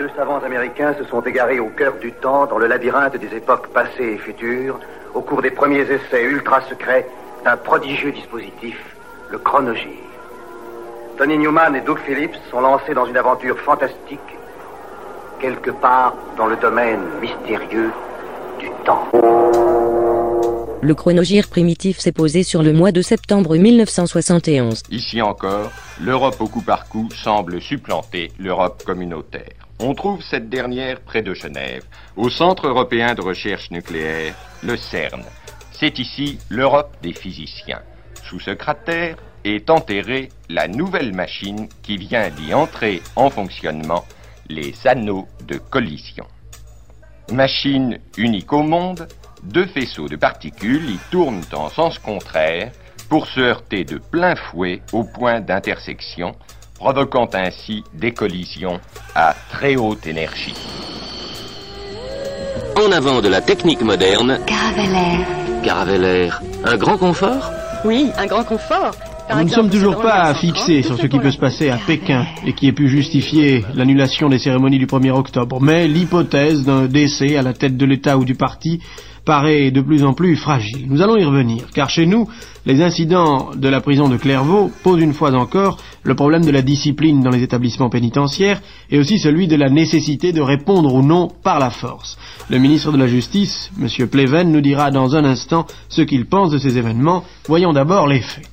deux savants américains se sont égarés au cœur du temps, dans le labyrinthe des époques passées et futures, au cours des premiers essais ultra secrets d'un prodigieux dispositif, le chronogire. Tony Newman et Doug Phillips sont lancés dans une aventure fantastique, quelque part dans le domaine mystérieux du temps. Le chronogire primitif s'est posé sur le mois de septembre 1971. Ici encore, l'Europe au coup par coup semble supplanter l'Europe communautaire. On trouve cette dernière près de Genève, au Centre européen de recherche nucléaire, le CERN. C'est ici l'Europe des physiciens. Sous ce cratère est enterrée la nouvelle machine qui vient d'y entrer en fonctionnement, les anneaux de collision. Machine unique au monde, deux faisceaux de particules y tournent en sens contraire pour se heurter de plein fouet au point d'intersection, provoquant ainsi des collisions à très haute énergie. En avant de la technique moderne, Caravelaire. Caravelaire, un grand confort? Oui, un grand confort. Par Nous ne sommes toujours pas fixés sur ce qui peut se passer à. Pékin et qui ait pu justifier l'annulation des cérémonies du 1er octobre. Mais l'hypothèse d'un décès à la tête de l'État ou du parti paraît de plus en plus fragile. Nous allons y revenir, car chez nous, les incidents de la prison de Clairvaux posent une fois encore le problème de la discipline dans les établissements pénitentiaires et aussi celui de la nécessité de répondre ou non par la force. Le ministre de la Justice, M. Pleven, nous dira dans un instant ce qu'il pense de ces événements. Voyons d'abord les faits.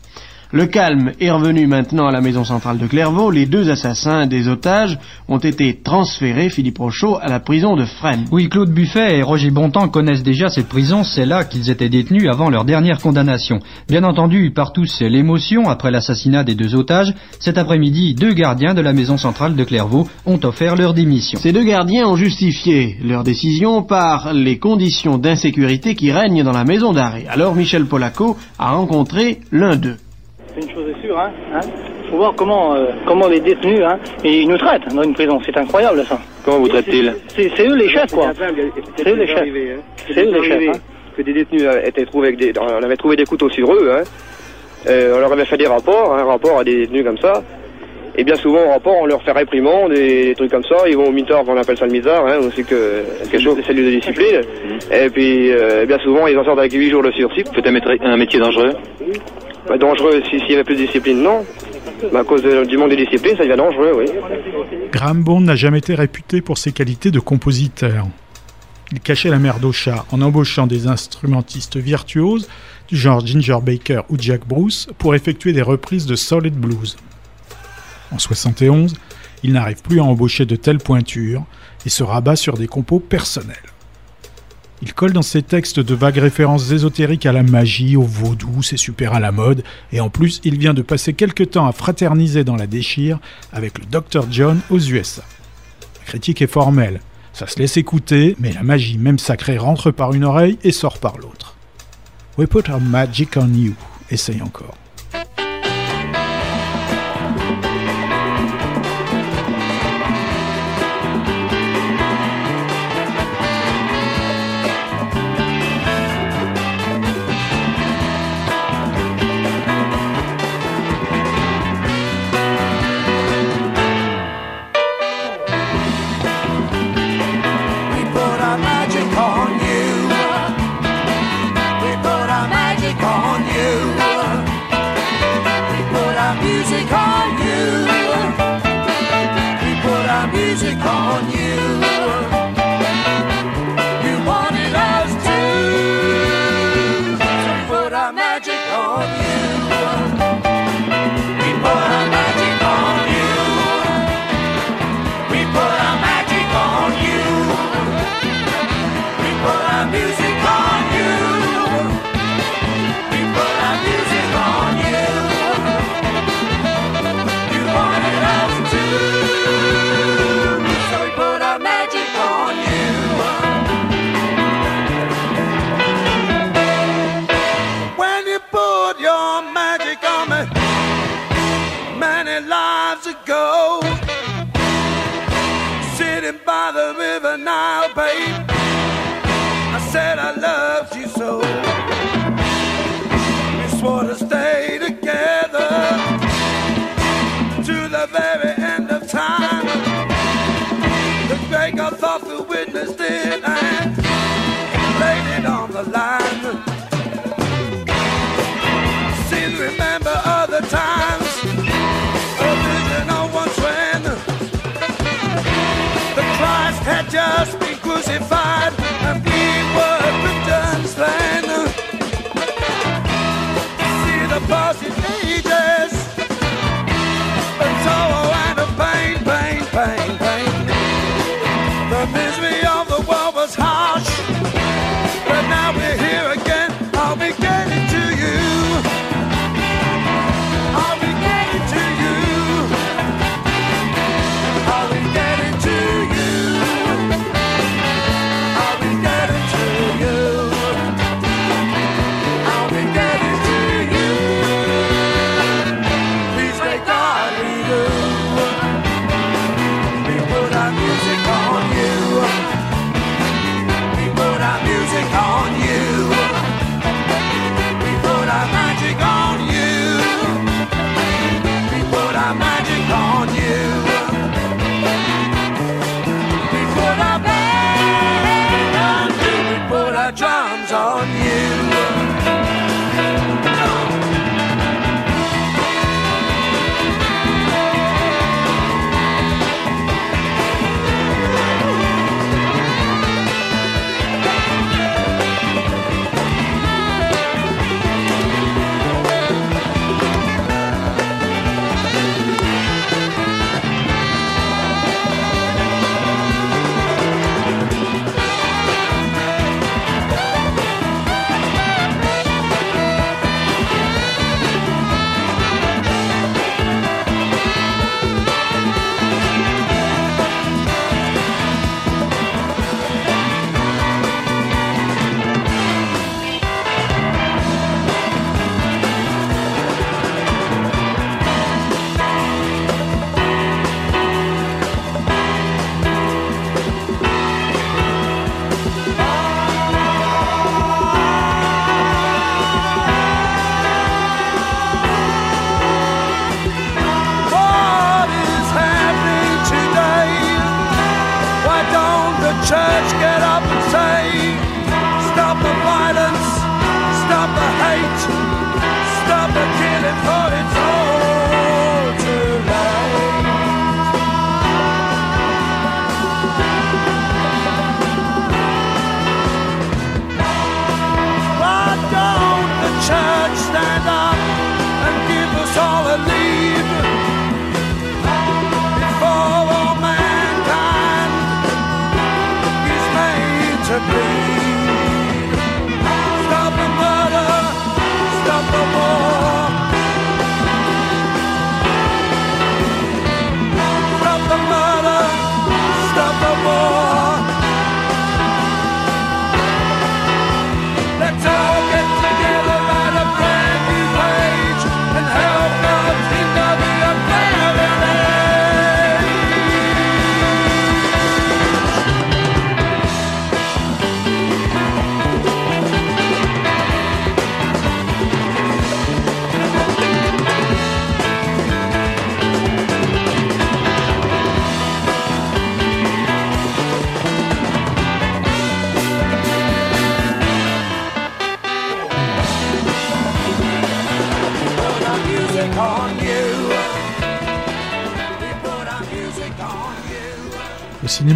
Le calme est revenu maintenant à la maison centrale de Clairvaux. Les deux assassins des otages ont été transférés, Philippe Rochaud, à la prison de Fresnes. Oui, Claude Buffet et Roger Bontemps connaissent déjà cette prison, c'est là qu'ils étaient détenus avant leur dernière condamnation. Bien entendu, partout c'est l'émotion après l'assassinat des deux otages. Cet après-midi, deux gardiens de la maison centrale de Clairvaux ont offert leur démission. Ces deux gardiens ont justifié leur décision par les conditions d'insécurité qui règnent dans la maison d'arrêt. Alors Michel Polaco a rencontré l'un d'eux. Une chose est sûre, hein, hein faut voir comment, euh, comment les détenus, hein, et ils nous traitent dans une prison. C'est incroyable, ça. Comment vous traite-t-il C'est c'est eux les chefs, quoi. C'est eux les chefs. C'est eux les chefs, hein. Que des détenus euh, étaient trouvés avec des, on avait trouvé des couteaux sur eux, hein. Euh, on leur avait fait des rapports, un rapport à des détenus comme ça. Et bien souvent, au rapport, on leur fait réprimande, des, des trucs comme ça. Ils vont au mitard, on appelle ça le mitard, hein, aussi que quelque chose, c'est de discipline. Et puis, euh, bien souvent, ils en sortent avec 8 jours de sursis. Maîtri- un métier dangereux? Bah, dangereux, si- s'il y avait plus de discipline, non. Bah, à cause de- du monde des disciplines, ça devient dangereux, oui. Graham Bond n'a jamais été réputé pour ses qualités de compositeur. Il cachait la merde au chat en embauchant des instrumentistes virtuoses du genre Ginger Baker ou Jack Bruce pour effectuer des reprises de solid blues. En 71, il n'arrive plus à embaucher de telles pointures et se rabat sur des compos personnels. Il colle dans ses textes de vagues références ésotériques à la magie, au vaudou, c'est super à la mode, et en plus il vient de passer quelque temps à fraterniser dans la déchire avec le Dr John aux USA. La critique est formelle, ça se laisse écouter, mais la magie même sacrée rentre par une oreille et sort par l'autre. We put our magic on you, essaye encore.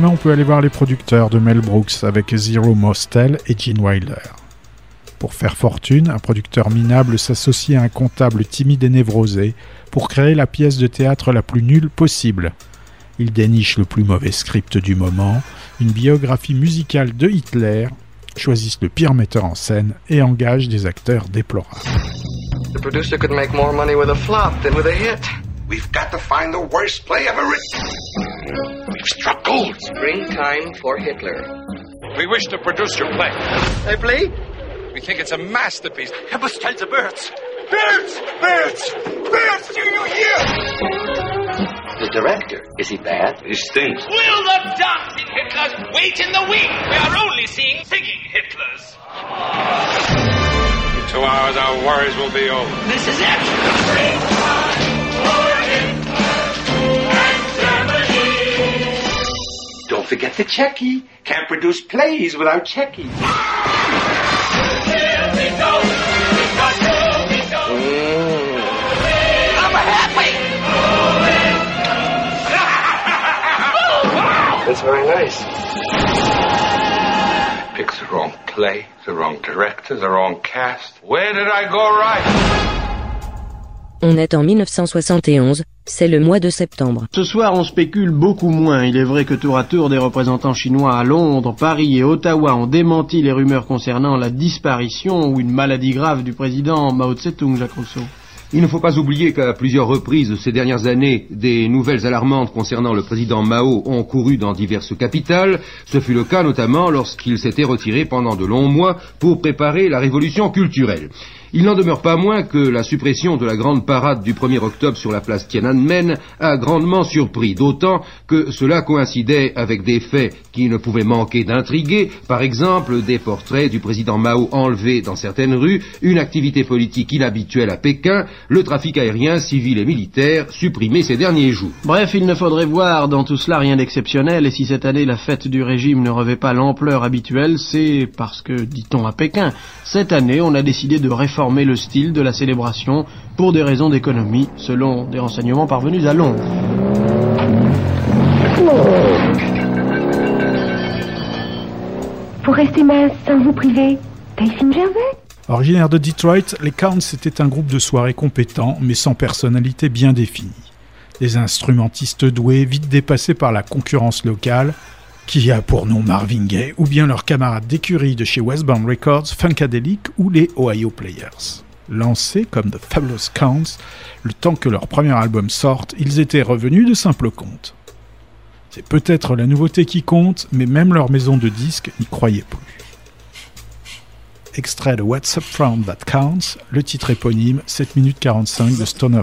On peut aller voir les producteurs de Mel Brooks avec Zero Mostel et Gene Wilder. Pour faire fortune, un producteur minable s'associe à un comptable timide et névrosé pour créer la pièce de théâtre la plus nulle possible. Il déniche le plus mauvais script du moment, une biographie musicale de Hitler, choisissent le pire metteur en scène et engagent des acteurs déplorables. The producer could make more money with a flop than with a hit. We've got to find the worst play ever written. We've struck gold. Springtime for Hitler. We wish to produce your play. A play? We think it's a masterpiece. Help us tell the birds. Birds! Birds! Birds! Do you hear? The director, is he bad? He stinks. Will the dancing Hitlers wait in the wing? We are only seeing singing Hitlers. In two hours, our worries will be over. This is it. Don't forget the Checky. Can't produce plays without Checky. Mm. I'm happy. That's very nice. Picks the wrong play, the wrong director, the wrong cast. Where did I go right? On est en 1971, c'est le mois de septembre. Ce soir, on spécule beaucoup moins. Il est vrai que tour à tour, des représentants chinois à Londres, Paris et Ottawa ont démenti les rumeurs concernant la disparition ou une maladie grave du président Mao Tse-tung, Jacques Rousseau. Il ne faut pas oublier qu'à plusieurs reprises ces dernières années, des nouvelles alarmantes concernant le président Mao ont couru dans diverses capitales. Ce fut le cas notamment lorsqu'il s'était retiré pendant de longs mois pour préparer la révolution culturelle. Il n'en demeure pas moins que la suppression de la grande parade du 1er octobre sur la place Tiananmen a grandement surpris, d'autant que cela coïncidait avec des faits qui ne pouvaient manquer d'intriguer, par exemple des portraits du président Mao enlevés dans certaines rues, une activité politique inhabituelle à Pékin, le trafic aérien civil et militaire supprimé ces derniers jours. Bref, il ne faudrait voir dans tout cela rien d'exceptionnel, et si cette année la fête du régime ne revêt pas l'ampleur habituelle, c'est parce que, dit-on à Pékin, cette année on a décidé de réformer le style de la célébration pour des raisons d'économie, selon des renseignements parvenus à Londres. Pour rester mince sans vous priver, Tyson Gervais Originaire de Detroit, les Counts étaient un groupe de soirée compétent, mais sans personnalité bien définie. Des instrumentistes doués, vite dépassés par la concurrence locale, qui a pour nom Marvin Gaye, ou bien leurs camarades d'écurie de chez Westbound Records, Funkadelic ou les Ohio Players. Lancés comme The Fabulous Counts, le temps que leur premier album sorte, ils étaient revenus de simples comptes. C'est peut-être la nouveauté qui compte, mais même leur maison de disques n'y croyait plus. Extrait de What's Up From That Counts, le titre éponyme 7 minutes 45 de Stoner.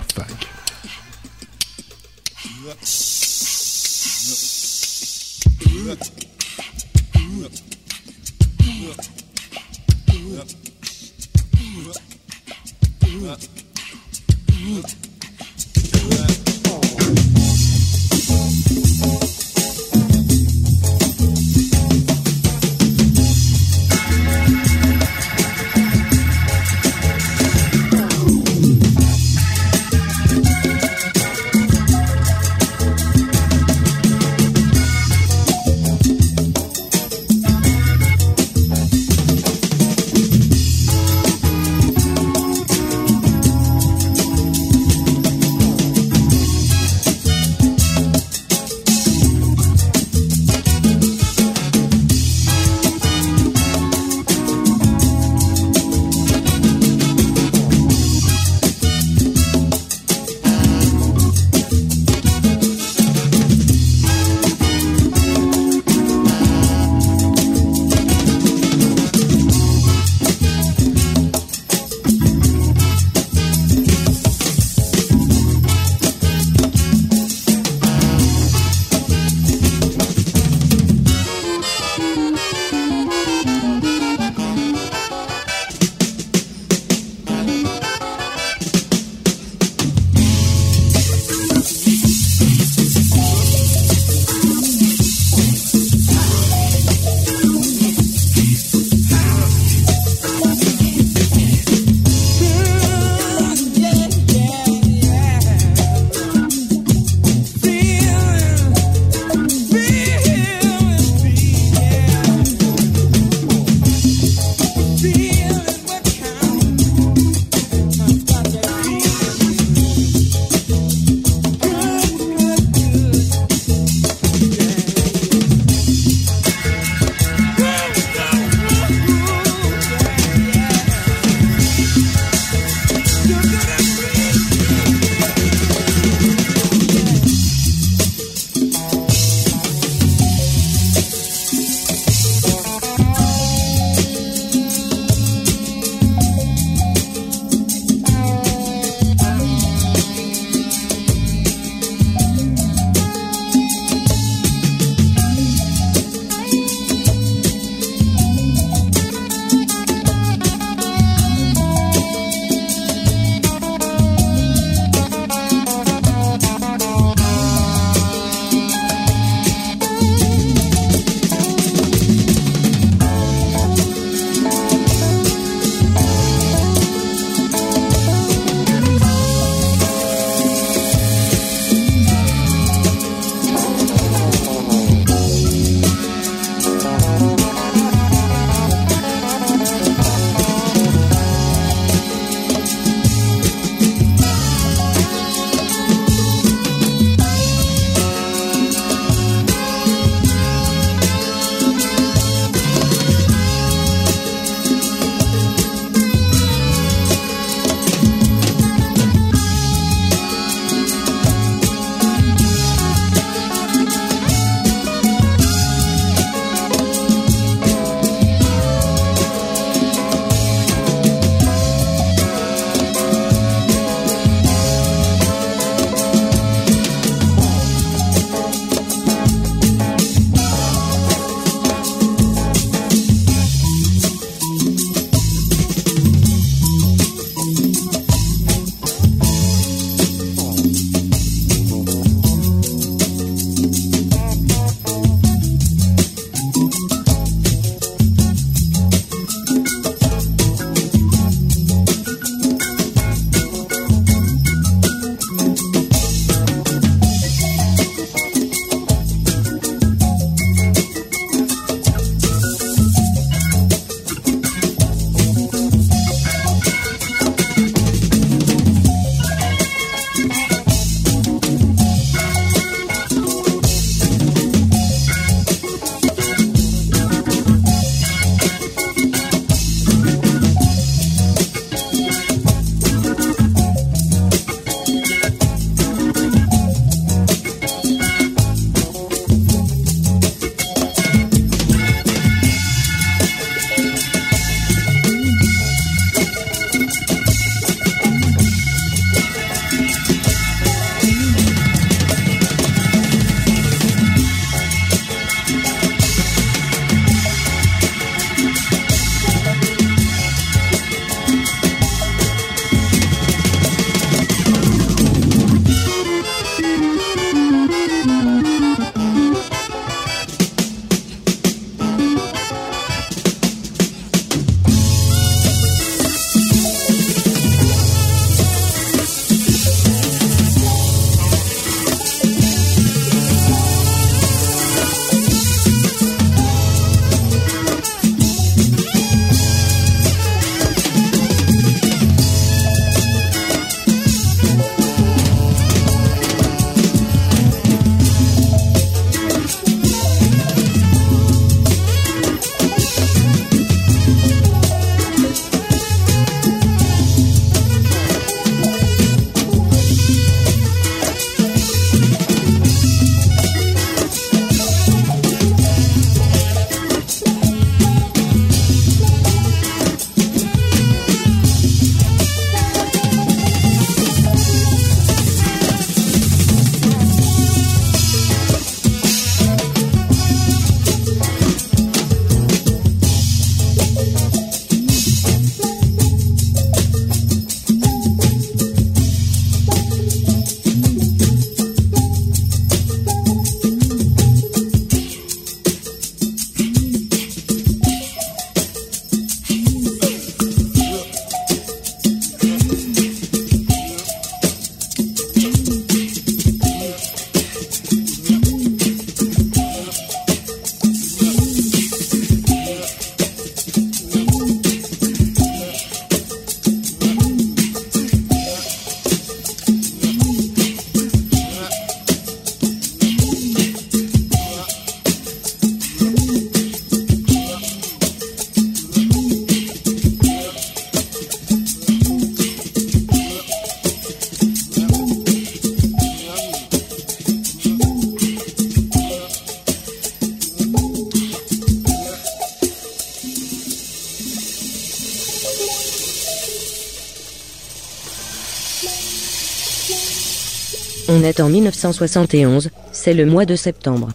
On est en 1971, c'est le mois de septembre.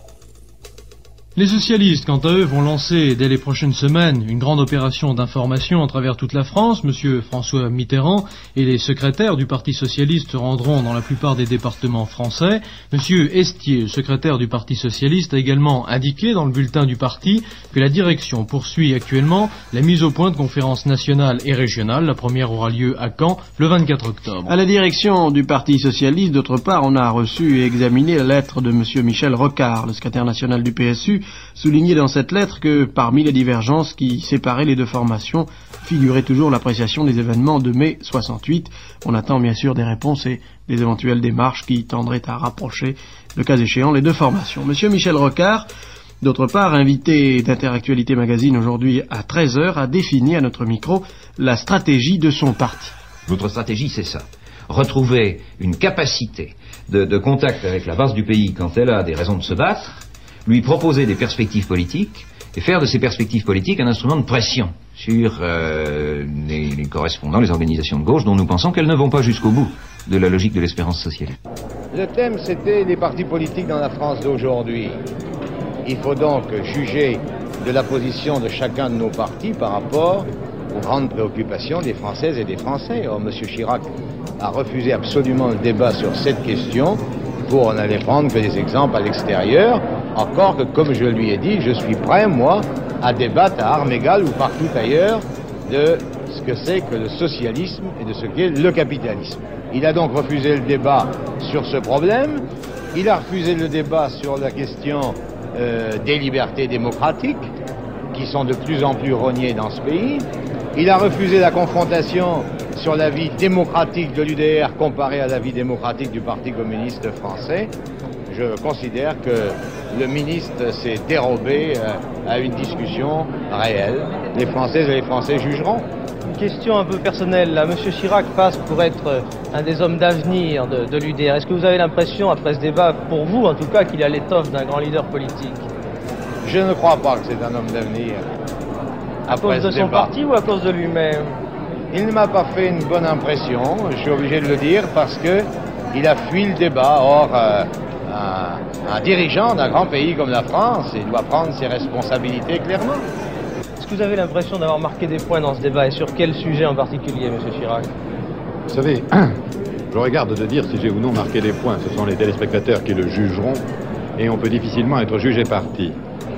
Les socialistes, quant à eux, vont lancer dès les prochaines semaines une grande opération d'information à travers toute la France. Monsieur François Mitterrand et les secrétaires du Parti socialiste se rendront dans la plupart des départements français. Monsieur Estier, secrétaire du Parti socialiste, a également indiqué dans le bulletin du parti que la direction poursuit actuellement la mise au point de conférences nationales et régionales. La première aura lieu à Caen le 24 octobre. À la direction du Parti socialiste, d'autre part, on a reçu et examiné la lettre de monsieur Michel Rocard, le secrétaire national du PSU, souligné dans cette lettre que parmi les divergences qui séparaient les deux formations figurait toujours l'appréciation des événements de mai 68. On attend bien sûr des réponses et des éventuelles démarches qui tendraient à rapprocher, le cas échéant, les deux formations. Monsieur Michel Rocard, d'autre part, invité d'Interactualité Magazine aujourd'hui à 13h, a défini à notre micro la stratégie de son parti. Notre stratégie, c'est ça. Retrouver une capacité de contact avec la base du pays quand elle a des raisons de se battre, lui proposer des perspectives politiques et faire de ces perspectives politiques un instrument de pression sur euh, les, correspondants, les organisations de gauche, dont nous pensons qu'elles ne vont pas jusqu'au bout de la logique de l'espérance socialiste. Le thème, c'était les partis politiques dans la France d'aujourd'hui. Il faut donc juger de la position de chacun de nos partis par rapport aux grandes préoccupations des Françaises et des Français. Or, M. Chirac a refusé absolument le débat sur cette question pour n'aller prendre que des exemples à l'extérieur, encore que, comme je lui ai dit, je suis prêt, moi, à débattre à armes égales ou partout ailleurs de ce que c'est que le socialisme et de ce qu'est le capitalisme. Il a donc refusé le débat sur ce problème, il a refusé le débat sur la question euh, des libertés démocratiques, qui sont de plus en plus rognées dans ce pays, il a refusé la confrontation sur la vie démocratique de l'UDR comparée à la vie démocratique du Parti communiste français. Je considère que le ministre s'est dérobé euh, à une discussion réelle. Les Françaises et les Français jugeront. Une question un peu personnelle. Là. Monsieur Chirac passe pour être un des hommes d'avenir de, de l'UDR. Est-ce que vous avez l'impression, après ce débat, pour vous en tout cas, qu'il a l'étoffe d'un grand leader politique? Je ne crois pas que c'est un homme d'avenir. À cause de son parti ou à cause de lui-même? Il ne m'a pas fait une bonne impression, je suis obligé de le dire, parce que il a fui le débat. Or, euh, un, un, dirigeant d'un grand pays comme la France, il doit prendre ses responsabilités clairement. Est-ce que vous avez l'impression d'avoir marqué des points dans ce débat et sur quel sujet en particulier, Monsieur Chirac? Vous savez, je regarde de dire si j'ai ou non marqué des points. Ce sont les téléspectateurs qui le jugeront et on peut difficilement être jugé parti.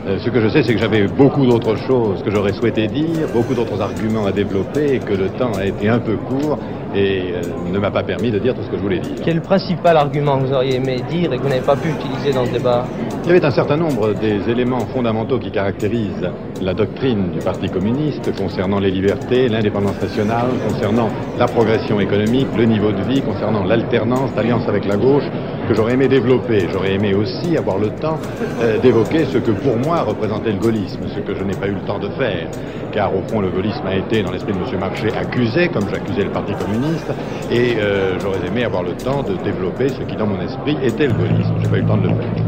Euh, ce que je sais, c'est que j'avais beaucoup d'autres choses que j'aurais souhaité dire, beaucoup d'autres arguments à développer, et que le temps a été un peu court et euh, ne m'a pas permis de dire tout ce que je voulais dire. Quel le principal argument que vous auriez aimé dire et que vous n'avez pas pu utiliser dans ce débat? Il y avait un certain nombre des éléments fondamentaux qui caractérisent la doctrine du Parti communiste concernant les libertés, l'indépendance nationale, concernant la progression économique, le niveau de vie, concernant l'alternance d'alliance avec la gauche, que j'aurais aimé développer. J'aurais aimé aussi avoir le temps euh, d'évoquer ce que pour moi représentait le gaullisme, ce que je n'ai pas eu le temps de faire, car au fond le gaullisme a été, dans l'esprit de M. Marché, accusé, comme j'accusais le Parti communiste, et euh, j'aurais aimé avoir le temps de développer ce qui, dans mon esprit, était le gaullisme. J'ai pas eu le temps de le faire.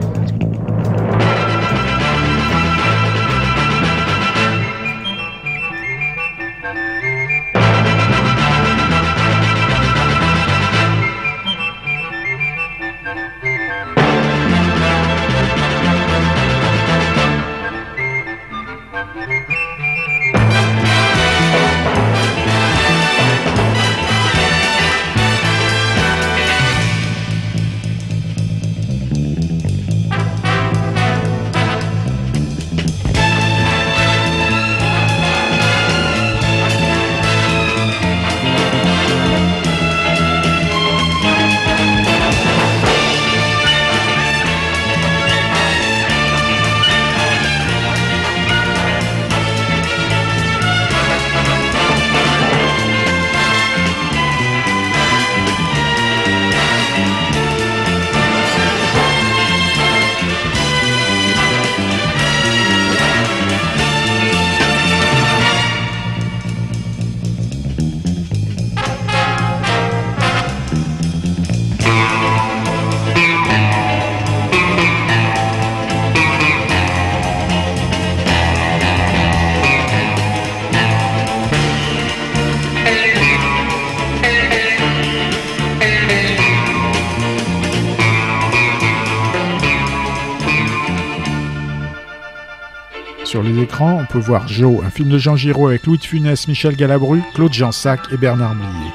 Peut voir Joe, un film de Jean Giraud avec Louis de Funès, Michel Galabru, Claude Jansac et Bernard Blier.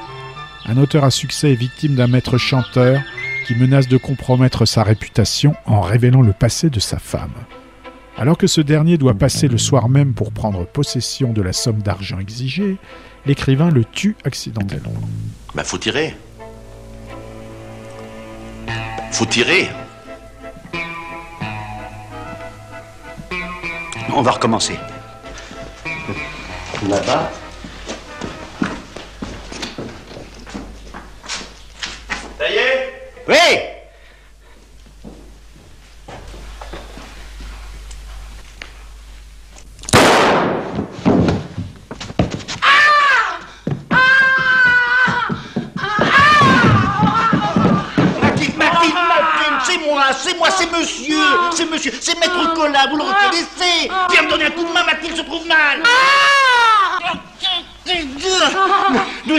Un auteur à succès est victime d'un maître chanteur qui menace de compromettre sa réputation en révélant le passé de sa femme. Alors que ce dernier doit passer le soir même pour prendre possession de la somme d'argent exigée, l'écrivain le tue accidentellement. Bah faut tirer. Faut tirer. On va recommencer. Là-bas. Ça y est? Oui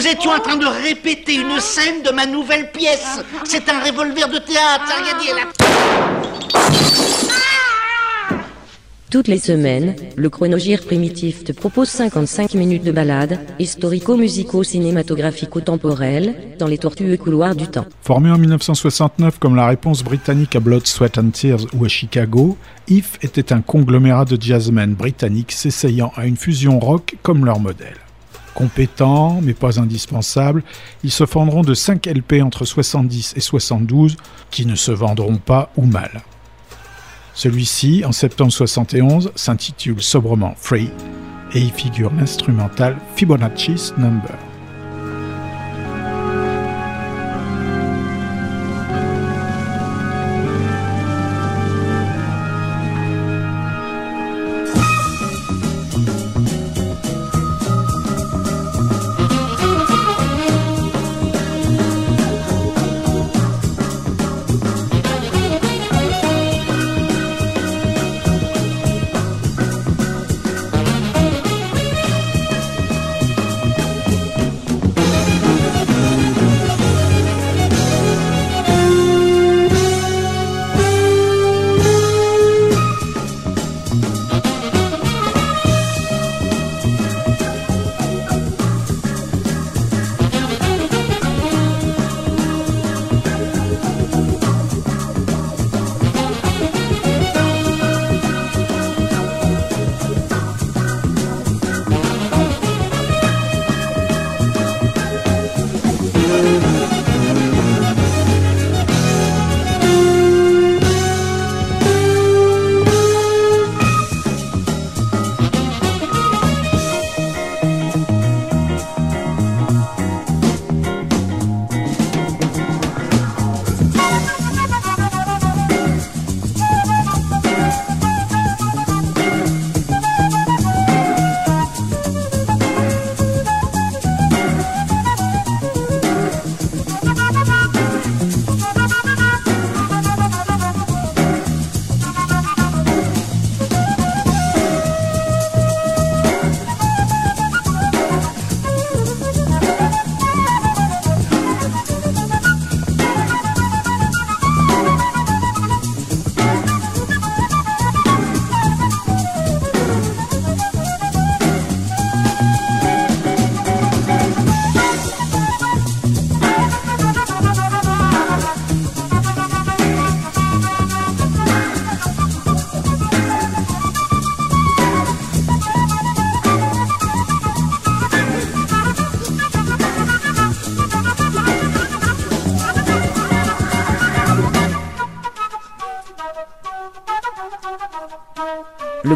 Nous étions en train de répéter une scène de ma nouvelle pièce. C'est un revolver de théâtre, ça rien dit, elle a- Toutes les semaines, le chronogire primitif te propose 55 minutes de balade, historico-musico-cinématographico-temporelle, dans les tortueux couloirs du temps. Formé en 1969 comme la réponse britannique à Blood, Sweat and Tears ou à Chicago, If était un conglomérat de jazzmen britanniques s'essayant à une fusion rock comme leur modèle. Compétents, mais pas indispensables, ils se fendront de 5 LP entre 70 et 72 qui ne se vendront pas ou mal. Celui-ci, en septembre 71, s'intitule sobrement Free et y figure l'instrumental Fibonacci's Number.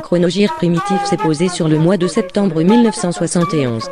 chronogire primitif s'est posé sur le mois de septembre 1971.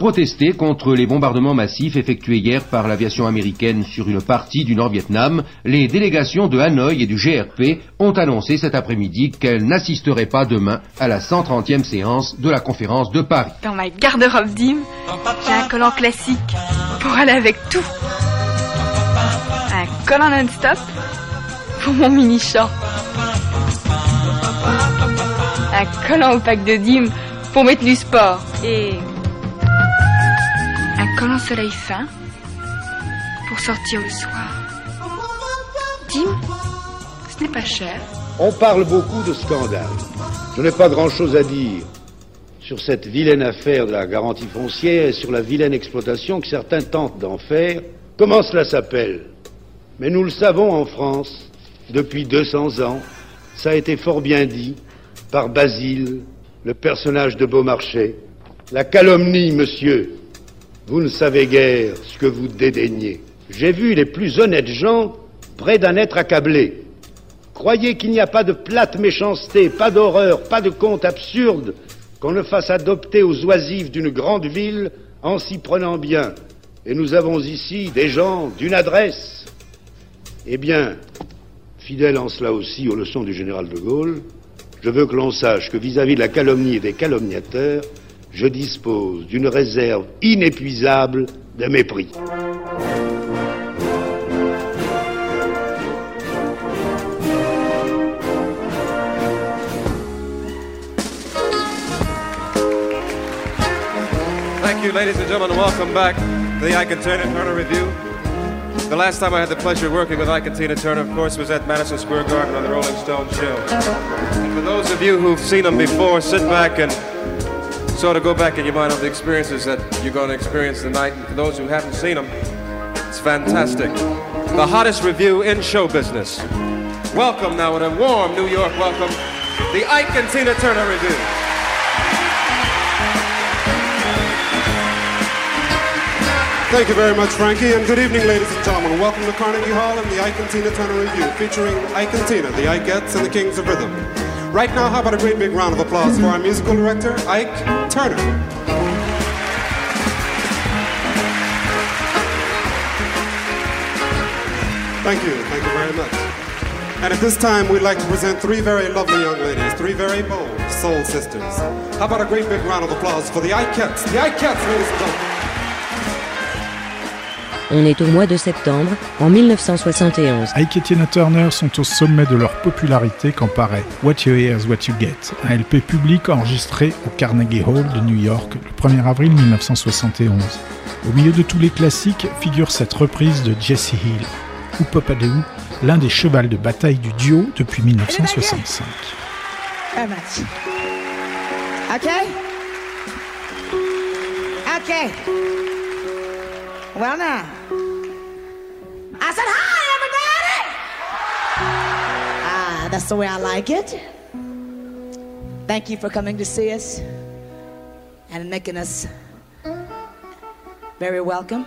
Protester contre les bombardements massifs effectués hier par l'aviation américaine sur une partie du Nord-Vietnam. Les délégations de Hanoï et du GRP ont annoncé cet après-midi qu'elles n'assisteraient pas demain à la 130e séance de la conférence de Paris. Dans ma garde-robe d'hymne, j'ai un collant classique pour aller avec tout. Un collant non-stop pour mon mini-chant. Un collant au pack de dîmes pour mettre du sport. Et un collant soleil fin pour sortir le soir. Dim, ce n'est pas cher. On parle beaucoup de scandale. Je n'ai pas grand-chose à dire sur cette vilaine affaire de la garantie foncière et sur la vilaine exploitation que certains tentent d'en faire. Comment cela s'appelle? Mais nous le savons en France, depuis 200 ans, ça a été fort bien dit par Basile, le personnage de Beaumarchais. La calomnie, monsieur, vous ne savez guère ce que vous dédaignez. J'ai vu les plus honnêtes gens près d'en être accablés. Croyez qu'il n'y a pas de plate méchanceté, pas d'horreur, pas de conte absurde qu'on ne fasse adopter aux oisifs d'une grande ville en s'y prenant bien. Et nous avons ici des gens d'une adresse. Eh bien, fidèle en cela aussi aux leçons du général de Gaulle, je veux que l'on sache que vis-à-vis de la calomnie et des calomniateurs, je dispose d'une réserve inépuisable de mépris. Thank you, ladies and gentlemen. Welcome back to the and Turner, Review. The last time I had the pleasure of working with Ike and Tina Turner, of course, was at Madison Square Garden on the Rolling Stone show. And for those of you who've seen them before, sit back and sort of go back in your mind of the experiences that you're going to experience tonight. And for those who haven't seen them, it's fantastic. The hottest review in show business. Welcome now, with a warm New York welcome, the Ike and Tina Turner Review. Thank you very much, Frankie, and good evening, ladies and gentlemen. Welcome to Carnegie Hall and the Ike and Tina Turner Review, featuring Ike and Tina, the Ikeettes and the Kings of Rhythm. Right now, how about a great big round of applause for our musical director, Ike Turner. Thank you, thank you very much. And at this time, we'd like to present three very lovely young ladies, three very bold soul sisters. How about a great big round of applause for the Ikeettes, the Ikeettes, ladies and gentlemen. On est au mois de septembre, en 1971. Ike et Tina Turner sont au sommet de leur popularité quand paraît What You Hear is What You Get, un LP public enregistré au Carnegie Hall de New York le 1er avril 1971. Au milieu de tous les classiques figure cette reprise de Jesse Hill, ou Popadou, l'un des chevals de bataille du duo depuis 1965. Very much. Okay? Okay. Well, now. I said, hi, everybody! Ah, that's the way I like it. Thank you for coming to see us and making us very welcome.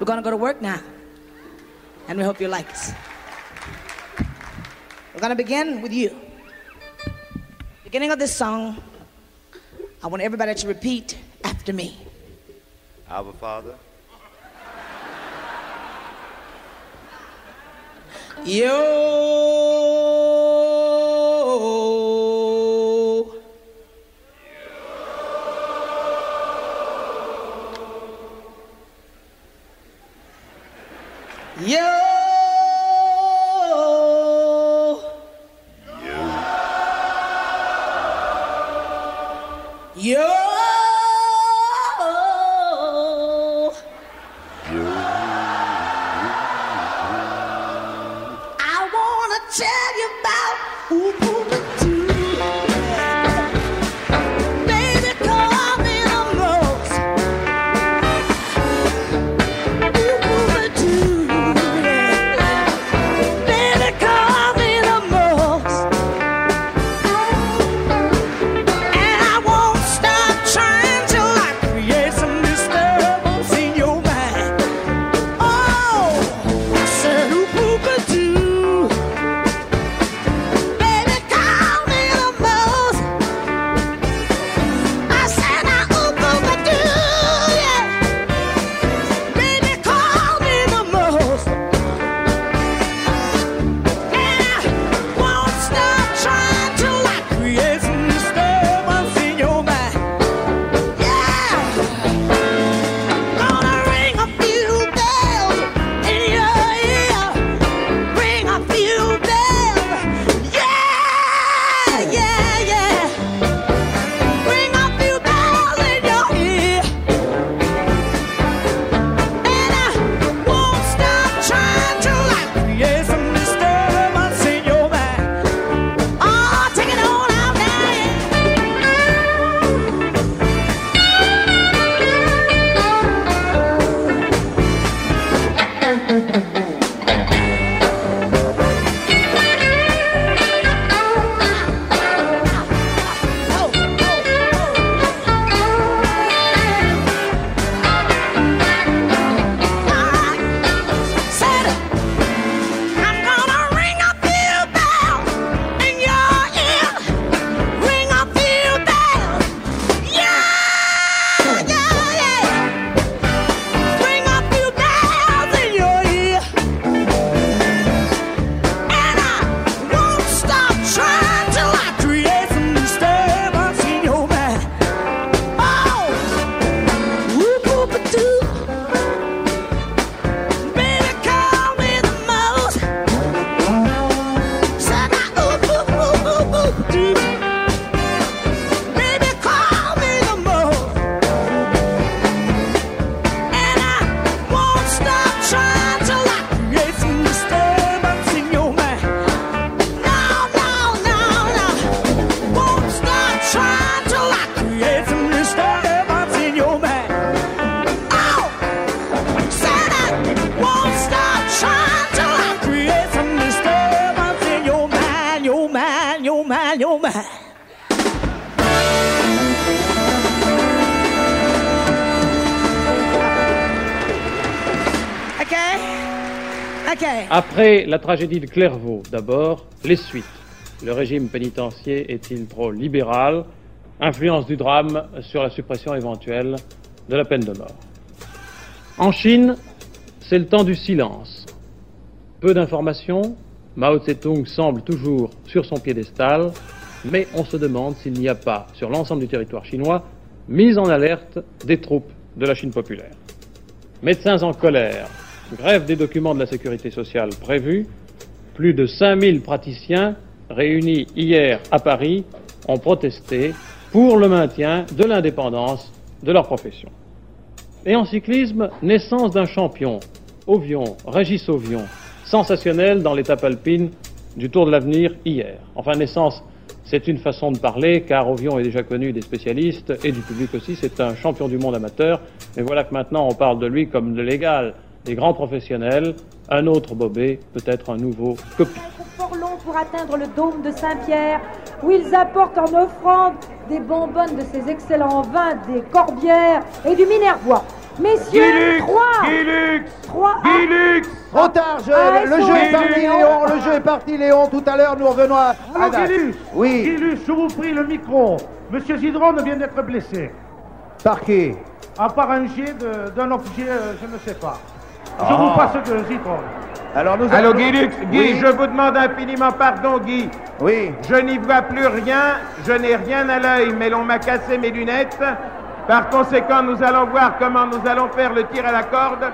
We're going to go to work now, and we hope you like us. We're going to begin with you. Beginning of this song, I want everybody to repeat after me. Our Father. Yo. Après la tragédie de Clairvaux, d'abord, les suites. Le régime pénitentiaire est-il trop libéral? Influence du drame sur la suppression éventuelle de la peine de mort. En Chine, c'est le temps du silence. Peu d'informations, Mao Tse-tung semble toujours sur son piédestal, mais on se demande s'il n'y a pas, sur l'ensemble du territoire chinois, mise en alerte des troupes de la Chine populaire. Médecins en colère, grève des documents de la sécurité sociale prévue, plus de 5000 praticiens réunis hier à Paris ont protesté pour le maintien de l'indépendance de leur profession. Et en cyclisme, naissance d'un champion, Ovion, Régis Ovion, sensationnel dans l'étape alpine du Tour de l'Avenir hier. Enfin, naissance, c'est une façon de parler, car Ovion est déjà connu des spécialistes et du public aussi, c'est un champion du monde amateur, mais voilà que maintenant on parle de lui comme de l'égal des grands professionnels, un autre Bobé, peut-être un nouveau copie. fort long pour atteindre le dôme de Saint-Pierre, où ils apportent en offrande des bonbonnes de ces excellents vins, des corbières et du minervois. Messieurs, Guilux trois Guilux Trois Guilux Trop tard, je- Ah, le jeu est parti, Léon, le jeu est parti, Léon. Tout à l'heure, nous revenons à. Guilux Oui. Je vous prie le micro. Monsieur Zidron vient d'être blessé. Par qui? À part un jet d'un officier, euh, je ne sais pas. Je Ah. vous passe de Zidron. Alors nous Allô, Guy Lux Guy, Oui. je vous demande infiniment pardon, Guy. Oui. Je n'y vois plus rien, je n'ai rien à l'œil, mais l'on m'a cassé mes lunettes. Par conséquent, nous allons voir comment nous allons faire le tir à la corde.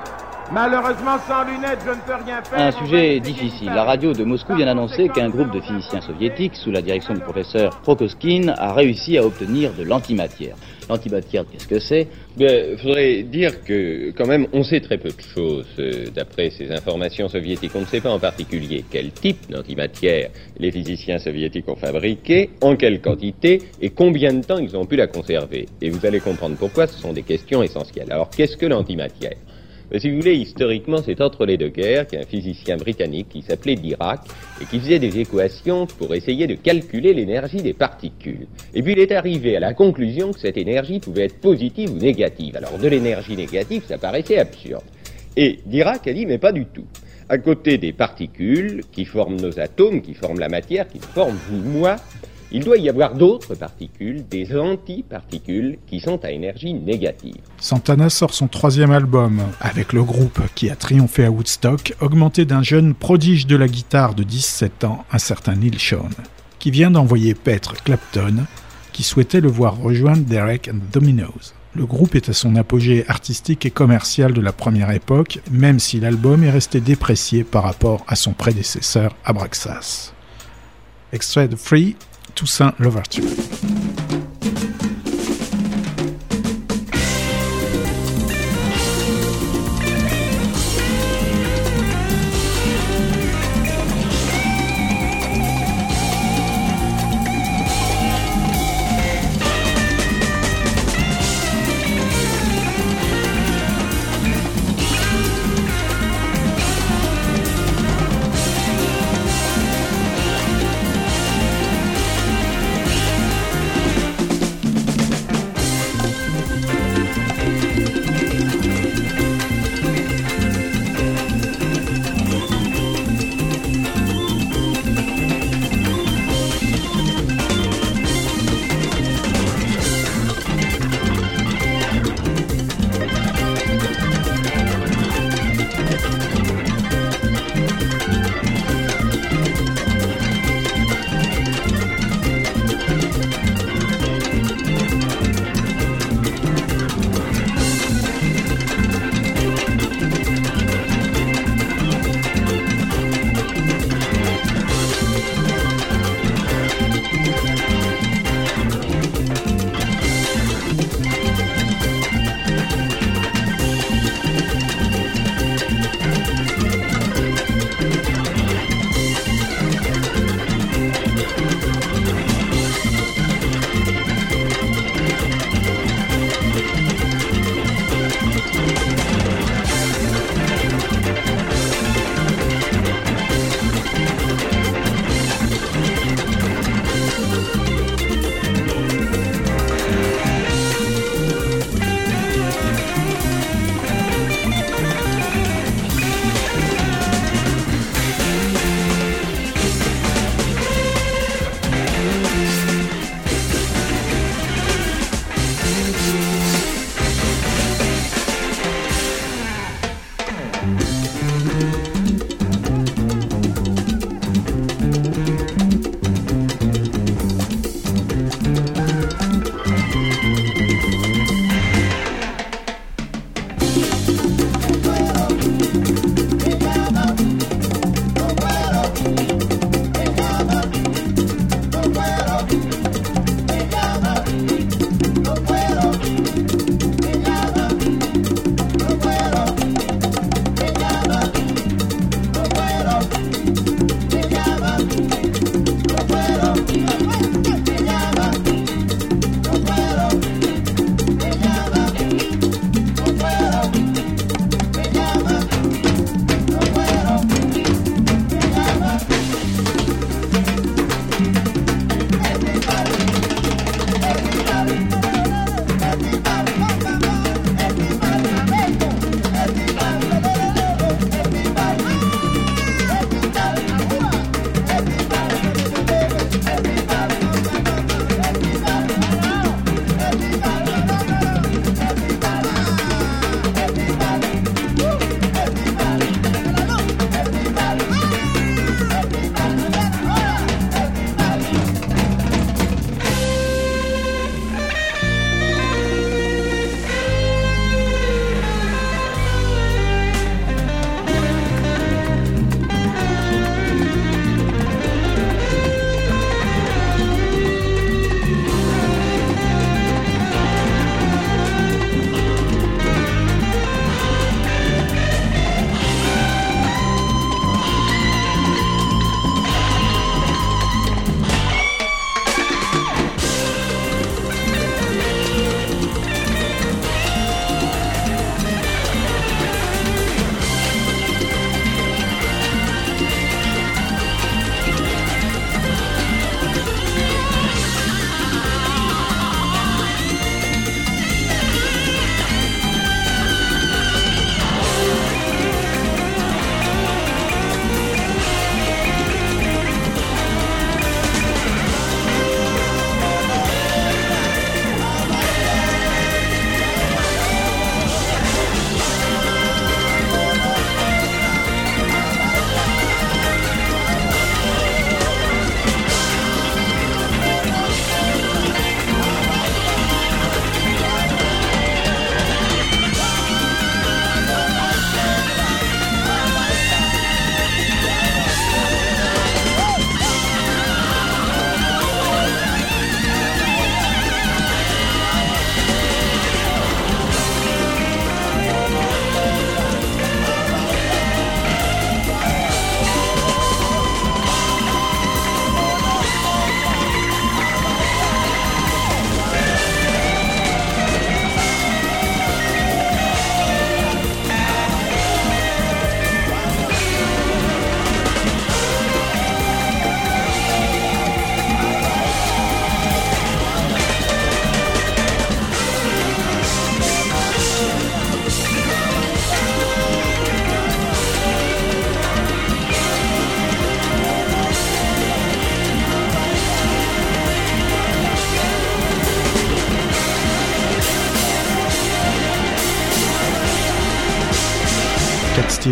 Malheureusement, sans lunettes, je ne peux rien faire. Un sujet difficile. La radio de Moscou vient d'annoncer qu'un groupe de physiciens soviétiques, sous la direction du professeur Prokoskin, a réussi à obtenir de l'antimatière. L'antimatière, qu'est-ce que c'est? Il faudrait dire que, quand même, on sait très peu de choses euh, d'après ces informations soviétiques. On ne sait pas en particulier quel type d'antimatière les physiciens soviétiques ont fabriqué, en quelle quantité et combien de temps ils ont pu la conserver. Et vous allez comprendre pourquoi ce sont des questions essentielles. Alors, qu'est-ce que l'antimatière? Mais si vous voulez, historiquement, c'est entre les deux guerres qu'il a un physicien britannique qui s'appelait Dirac et qui faisait des équations pour essayer de calculer l'énergie des particules. Et puis il est arrivé à la conclusion que cette énergie pouvait être positive ou négative. Alors de l'énergie négative, ça paraissait absurde. Et Dirac a dit, mais pas du tout. À côté des particules qui forment nos atomes, qui forment la matière, qui forment vous, moi, il doit y avoir d'autres particules, des antiparticules, qui sont à énergie négative. Santana sort son troisième album, avec le groupe qui a triomphé à Woodstock, augmenté d'un jeune prodige de la guitare de 17 ans, un certain Neil Sean, qui vient d'envoyer Petre Clapton, qui souhaitait le voir rejoindre Derek and the Dominos. Le groupe est à son apogée artistique et commercial de la première époque, même si l'album est resté déprécié par rapport à son prédécesseur Abraxas. Extrait Free, Toussaint l'Ouverture.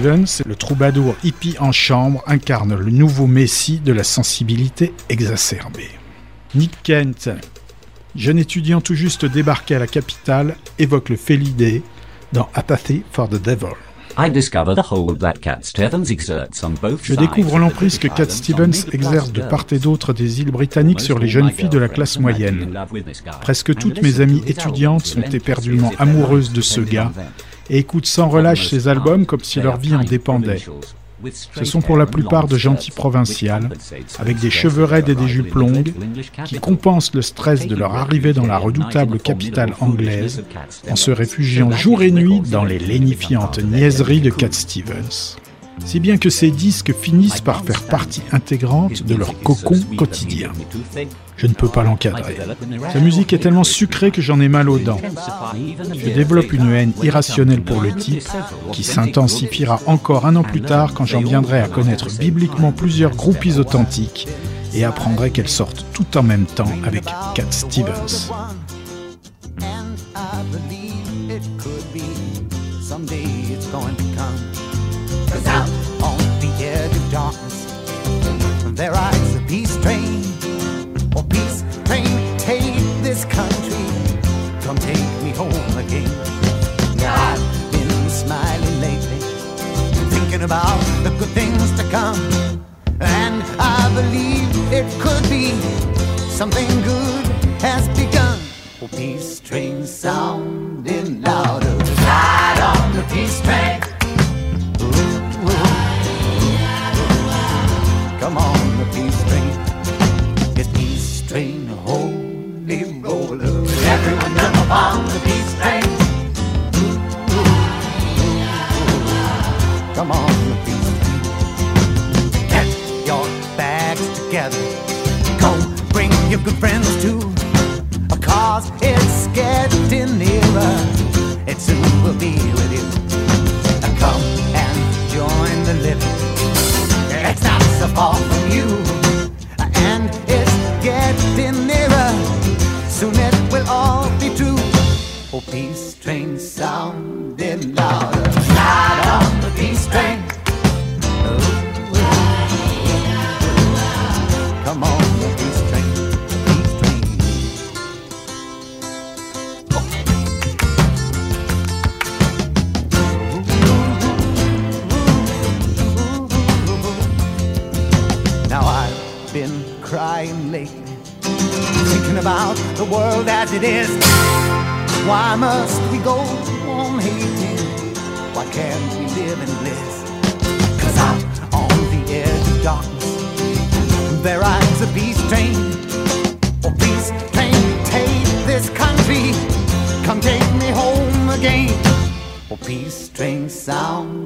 Stevens, le troubadour hippie en chambre, incarne le nouveau messie de la sensibilité exacerbée. Nick Kent, jeune étudiant tout juste débarqué à la capitale, évoque le félidé dans Apathy for the Devil. Je découvre l'emprise que Cat Stevens exerce de part et d'autre des îles britanniques sur les jeunes filles de la classe moyenne. Presque toutes mes amies étudiantes sont éperdument amoureuses de ce gars et écoutent sans relâche ses albums comme si leur vie en dépendait. Ce sont pour la plupart de gentils provinciales, avec des cheveux raides et des jupes longues, qui compensent le stress de leur arrivée dans la redoutable capitale anglaise en se réfugiant jour et nuit dans les lénifiantes niaiseries de Cat Stevens. Si bien que ces disques finissent par faire partie intégrante de leur cocon quotidien. Je ne peux pas l'encadrer. Sa musique est tellement sucrée que j'en ai mal aux dents. Je développe une haine irrationnelle pour le type, qui s'intensifiera encore un an plus tard quand j'en viendrai à connaître bibliquement plusieurs groupies authentiques et apprendrai qu'elles sortent tout en même temps avec Cat Stevens. three string sound.